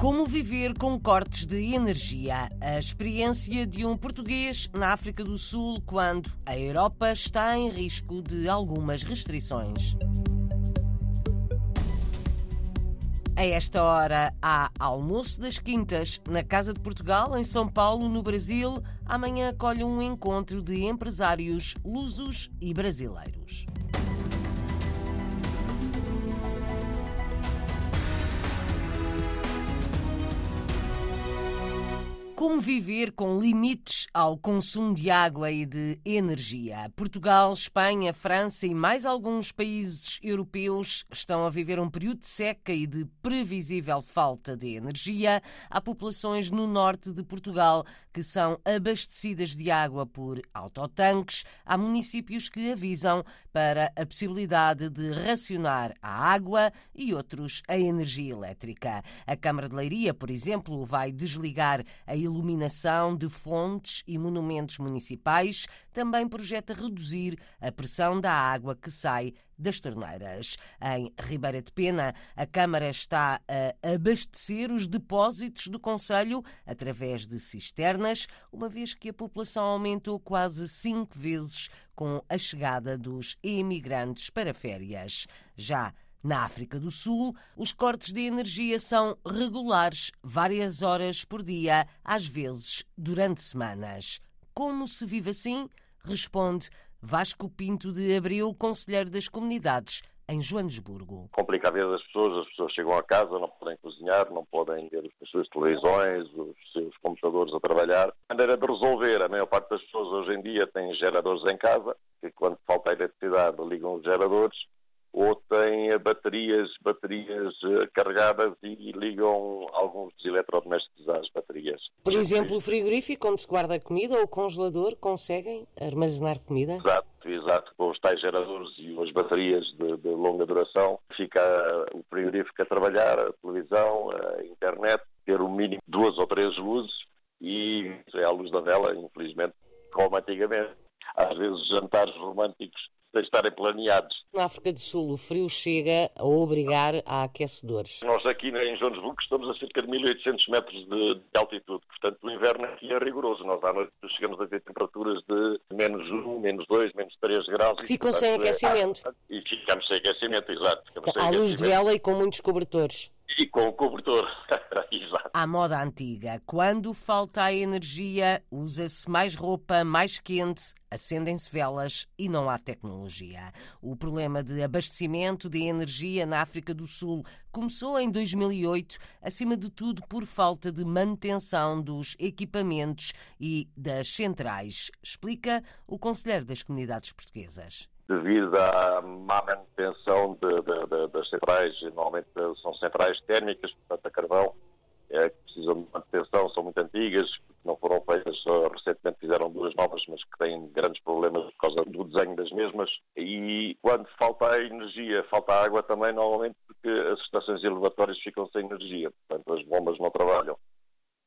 Como viver com cortes de energia? A experiência de um português na África do Sul quando a Europa está em risco de algumas restrições. A esta hora há almoço das quintas na Casa de Portugal, em São Paulo, no Brasil. Amanhã acolhe um encontro de empresários lusos e brasileiros. Como viver com limites ao consumo de água e de energia? Portugal, Espanha, França e mais alguns países europeus estão a viver um período de seca e de previsível falta de energia. Há populações no norte de Portugal que são abastecidas de água por autotanques. Há municípios que avisam para a possibilidade de racionar a água e outros a energia elétrica. A Câmara de Leiria, por exemplo, vai desligar a iluminação de fontes e monumentos municipais, também projeta reduzir a pressão da água que sai das torneiras. Em Ribeira de Pena, a Câmara está a abastecer os depósitos do Conselho através de cisternas, uma vez que a população aumentou quase cinco vezes com a chegada dos imigrantes para férias. Já na África do Sul, os cortes de energia são regulares, várias horas por dia, às vezes durante semanas. Como se vive assim? Responde Vasco Pinto de Abril, conselheiro das comunidades em Joanesburgo. Complica a vida das pessoas, as pessoas chegam a casa, não podem cozinhar, não podem ver as suas televisões, os seus computadores a trabalhar. A maneira de resolver, a maior parte das pessoas hoje em dia tem geradores em casa, que quando falta eletricidade ligam os geradores ou têm baterias, baterias eh, carregadas e ligam alguns dos eletrodomésticos às baterias. Por exemplo, o frigorífico onde se guarda a comida ou o congelador conseguem armazenar comida? Exato, exato. Com os tais geradores e as baterias de, de longa duração, fica o frigorífico a trabalhar, a televisão, a internet, ter o um mínimo duas ou três luzes e é a luz da vela, infelizmente, como antigamente. Às vezes jantares românticos sem estarem planeados. Na África do Sul, o frio chega a obrigar a aquecedores. Nós aqui em Joanesburgo estamos a cerca de 1800 metros de, de, altitude, portanto o inverno aqui é rigoroso. Nós à noite chegamos a ter temperaturas de menos 1, menos 2, menos 3 graus. Ficam sem aquecimento. É, e ficamos sem aquecimento, exato. À luz de vela e com muitos cobertores. E com o cobertor. Exato. À moda antiga, quando falta a energia, usa-se mais roupa mais quente, acendem-se velas e não há tecnologia. O problema de abastecimento de energia na África do Sul começou em 2008, acima de tudo por falta de manutenção dos equipamentos e das centrais, explica o Conselheiro das Comunidades Portuguesas devido à má manutenção de, de, de, das centrais, normalmente são centrais térmicas, portanto a carvão, é, que precisam de manutenção, são muito antigas, não foram feitas, recentemente fizeram duas novas, mas que têm grandes problemas por causa do desenho das mesmas. E quando falta energia, falta água também, normalmente porque as estações elevatórias ficam sem energia, portanto as bombas não trabalham.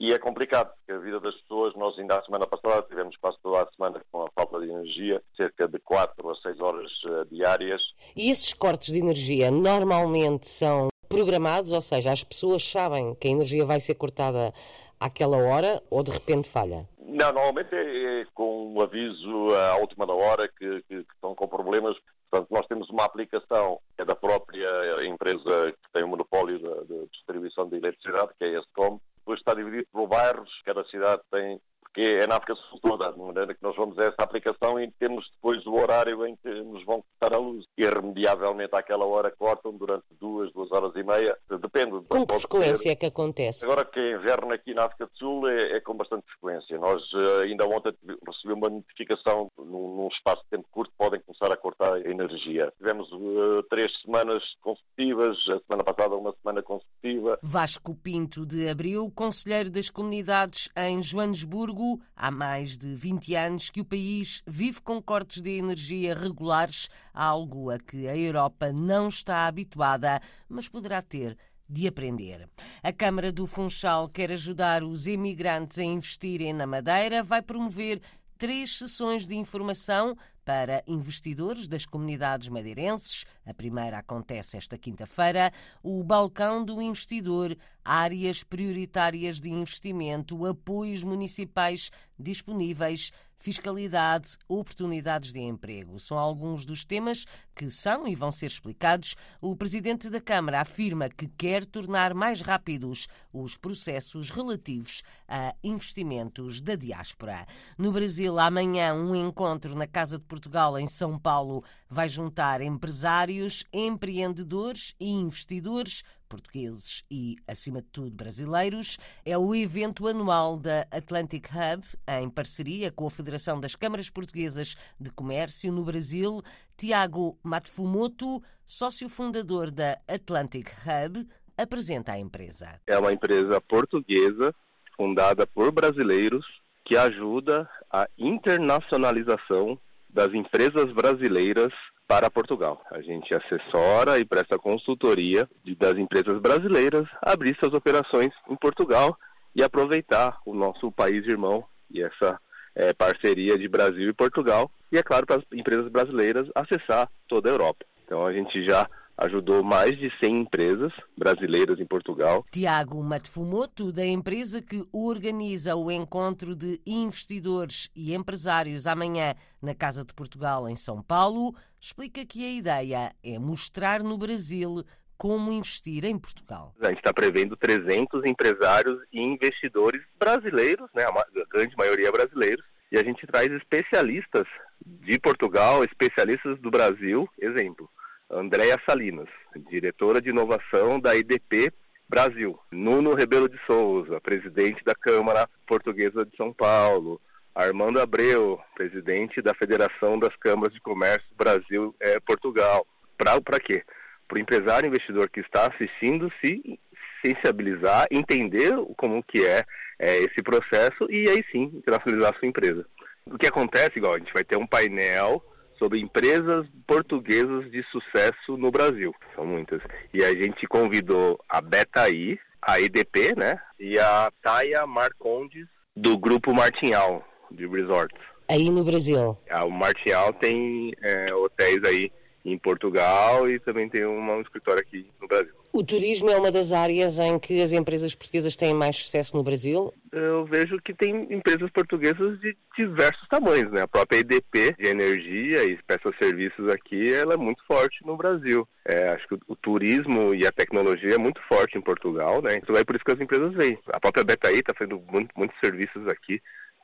E é complicado, porque a vida das pessoas, nós ainda a semana passada tivemos quase toda a semana com a falta de energia, cerca de 4 a 6 horas uh, diárias. E esses cortes de energia normalmente são programados, ou seja, as pessoas sabem que a energia vai ser cortada àquela hora ou de repente falha? Não, normalmente é, é com um aviso à última da hora que, que, que, estão com problemas. Portanto, nós temos uma aplicação que é da própria empresa que tem o monopólio de, de distribuição de eletricidade, que é a ESCOM, depois está dividido por bairros, cada cidade tem porque é na África Sul toda, de maneira que nós vamos a essa aplicação e temos depois o horário em que nos vão cortar a luz. Irremediavelmente àquela hora cortam durante duas, duas horas e meia, depende. Com que frequência é que acontece? Agora que é inverno aqui na África do Sul é, é com bastante frequência. Nós uh, ainda ontem recebemos uma notificação num, num, espaço de tempo curto podem começar a cortar a energia. Tivemos uh, três semanas consecutivas, a semana passada uma semana consecutiva. Vasco Pinto de Abril, conselheiro das comunidades em Joanesburgo, há mais de 20 anos que o país vive com cortes de energia regulares, algo a que a Europa não está habituada, mas poderá ter de aprender. A Câmara do Funchal quer ajudar os imigrantes a investirem na Madeira, vai promover três sessões de informação para investidores das comunidades madeirenses. A primeira acontece esta quinta-feira. O Balcão do Investidor áreas prioritárias de investimento, apoios municipais disponíveis, fiscalidade, oportunidades de emprego. São alguns dos temas que são e vão ser explicados. O presidente da Câmara afirma que quer tornar mais rápidos os processos relativos a investimentos da diáspora. No Brasil, amanhã, um encontro na Casa de Portugal, em São Paulo, vai juntar empresários, empreendedores e investidores portugueses e, acima de tudo, brasileiros. É o evento anual da Atlantic Hub, em parceria com a Federação das Câmaras Portuguesas de Comércio no Brasil. Tiago Matfumoto, sócio fundador da Atlantic Hub, apresenta a empresa. É uma empresa portuguesa fundada por brasileiros que ajuda a internacionalização das empresas brasileiras para Portugal. A gente assessora e presta consultoria de, das empresas brasileiras abrir suas operações em Portugal e aproveitar o nosso país irmão e essa é, parceria de Brasil e Portugal. E, é claro, para as empresas brasileiras acessar toda a Europa. Então, a gente já ajudou mais de 100 empresas brasileiras em Portugal. Tiago Matfumoto, da empresa que organiza o encontro de investidores e empresários amanhã na Casa de Portugal, em São Paulo, explica que a ideia é mostrar no Brasil como investir em Portugal. A gente está prevendo 300 empresários e investidores brasileiros, né, a grande maioria brasileiros, e a gente traz especialistas de Portugal, especialistas do Brasil, exemplo, Andréa Salinas, diretora de inovação da IDP Brasil. Nuno Rebelo de Souza, presidente da Câmara Portuguesa de São Paulo. Armando Abreu, presidente da Federação das Câmaras de Comércio Brasil é, Portugal. Para quê? Para o empresário investidor que está assistindo se sensibilizar, entender como que é, é esse processo e aí sim internacionalizar a sua empresa. O que acontece, igual, a gente vai ter um painel sobre empresas portuguesas de sucesso no Brasil. São muitas. E a gente convidou a Betaí, a EDP, né? E a Taia Marcondes, do grupo Martinhal, de resorts. Aí no Brasil? O Martinhal tem é, hotéis aí em Portugal e também tem um escritório aqui no Brasil. O turismo é uma das áreas em que as empresas portuguesas têm mais sucesso no Brasil? Eu vejo que tem empresas portuguesas de diversos tamanhos, né? A própria EDP de energia e peças serviços aqui, ela é muito forte no Brasil. É, acho que o, o, turismo e a tecnologia é muito forte em Portugal, né? Então é por isso que as empresas vêm. A própria Betaí está fazendo muito, muitos serviços aqui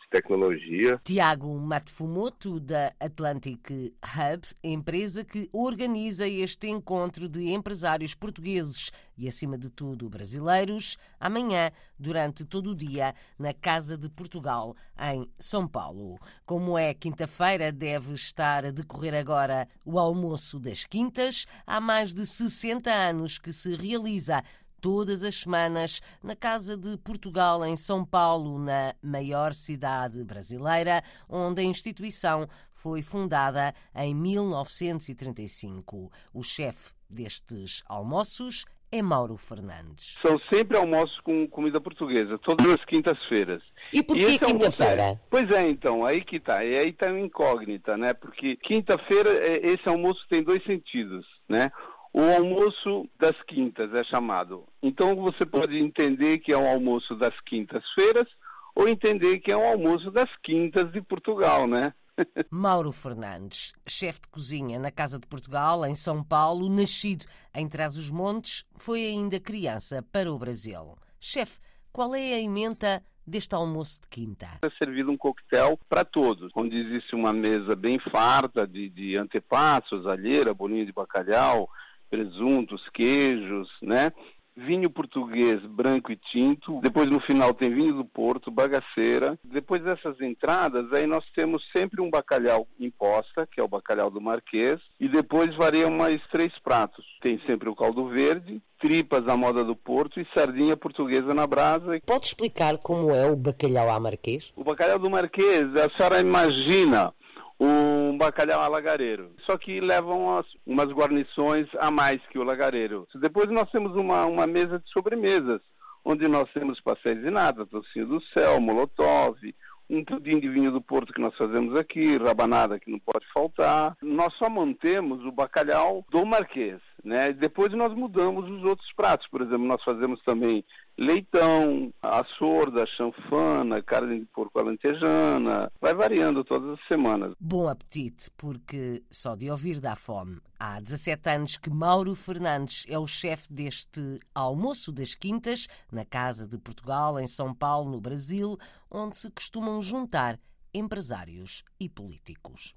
tecnologia. Tiago Matfumoto, da Atlantic Hub, empresa que organiza este encontro de empresários portugueses e, acima de tudo, brasileiros, amanhã, durante todo o dia, na Casa de Portugal, em São Paulo. Como é quinta-feira, deve estar a decorrer agora o almoço das quintas. Há mais de 60 anos que se realiza todas as semanas na Casa de Portugal, em São Paulo, na maior cidade brasileira, onde a instituição foi fundada em 1935. O chefe destes almoços é Mauro Fernandes. São sempre almoços com comida portuguesa, todas as quintas-feiras. E por que quinta-feira? Pois é, então, aí que está. E aí está incógnita, né? Porque quinta-feira, é, esse almoço tem dois sentidos, né? O almoço das quintas é chamado. Então você pode entender que é um almoço das quintas-feiras ou entender que é um almoço das quintas de Portugal, né? Mauro Fernandes, chefe de cozinha na Casa de Portugal, em São Paulo, nascido em Trás-os-Montes, foi ainda criança para o Brasil. Chefe, qual é a emenda deste almoço de quinta? É servido um coquetel para todos, onde existe uma mesa bem farta de, de antepassos, alheira, bolinho de bacalhau, presuntos, queijos, né? Vinho português branco e tinto. Depois no final tem vinho do Porto, bagaceira. Depois dessas entradas, aí nós temos sempre um bacalhau imposta, que é o bacalhau do Marquês, e depois variam mais três pratos. Tem sempre o caldo verde, tripas à moda do Porto e sardinha portuguesa na brasa. Pode explicar como é o bacalhau à Marquês? O bacalhau do Marquês, a senhora imagina um bacalhau a lagareiro. Só que levam umas, umas guarnições a mais que o lagareiro. Depois nós temos uma, uma mesa de sobremesas, onde nós temos pastéis de nata, tocinho do céu, molotov, um pudim de vinho do Porto que nós fazemos aqui, rabanada que não pode faltar. Nós só mantemos o bacalhau do Marquês. Né? Depois nós mudamos os outros pratos. Por exemplo, nós fazemos também leitão, a sorda, a chanfana, carne de porco alentejana. Vai variando todas as semanas. Bom apetite, porque só de ouvir dá fome. Há 17 anos que Mauro Fernandes é o chefe deste almoço das quintas, na Casa de Portugal, em São Paulo, no Brasil, onde se costumam juntar empresários e políticos.